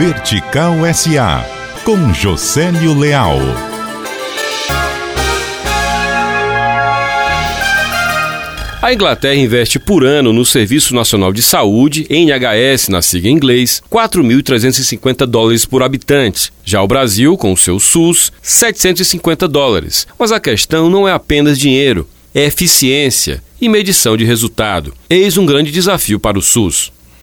Vertical SA, com Josélio Leal. A Inglaterra investe por ano no Serviço Nacional de Saúde, NHS na sigla em inglês, 4.350 dólares por habitante. Já o Brasil, com o seu SUS, 750 dólares. Mas a questão não é apenas dinheiro, é eficiência e medição de resultado. Eis um grande desafio para o SUS.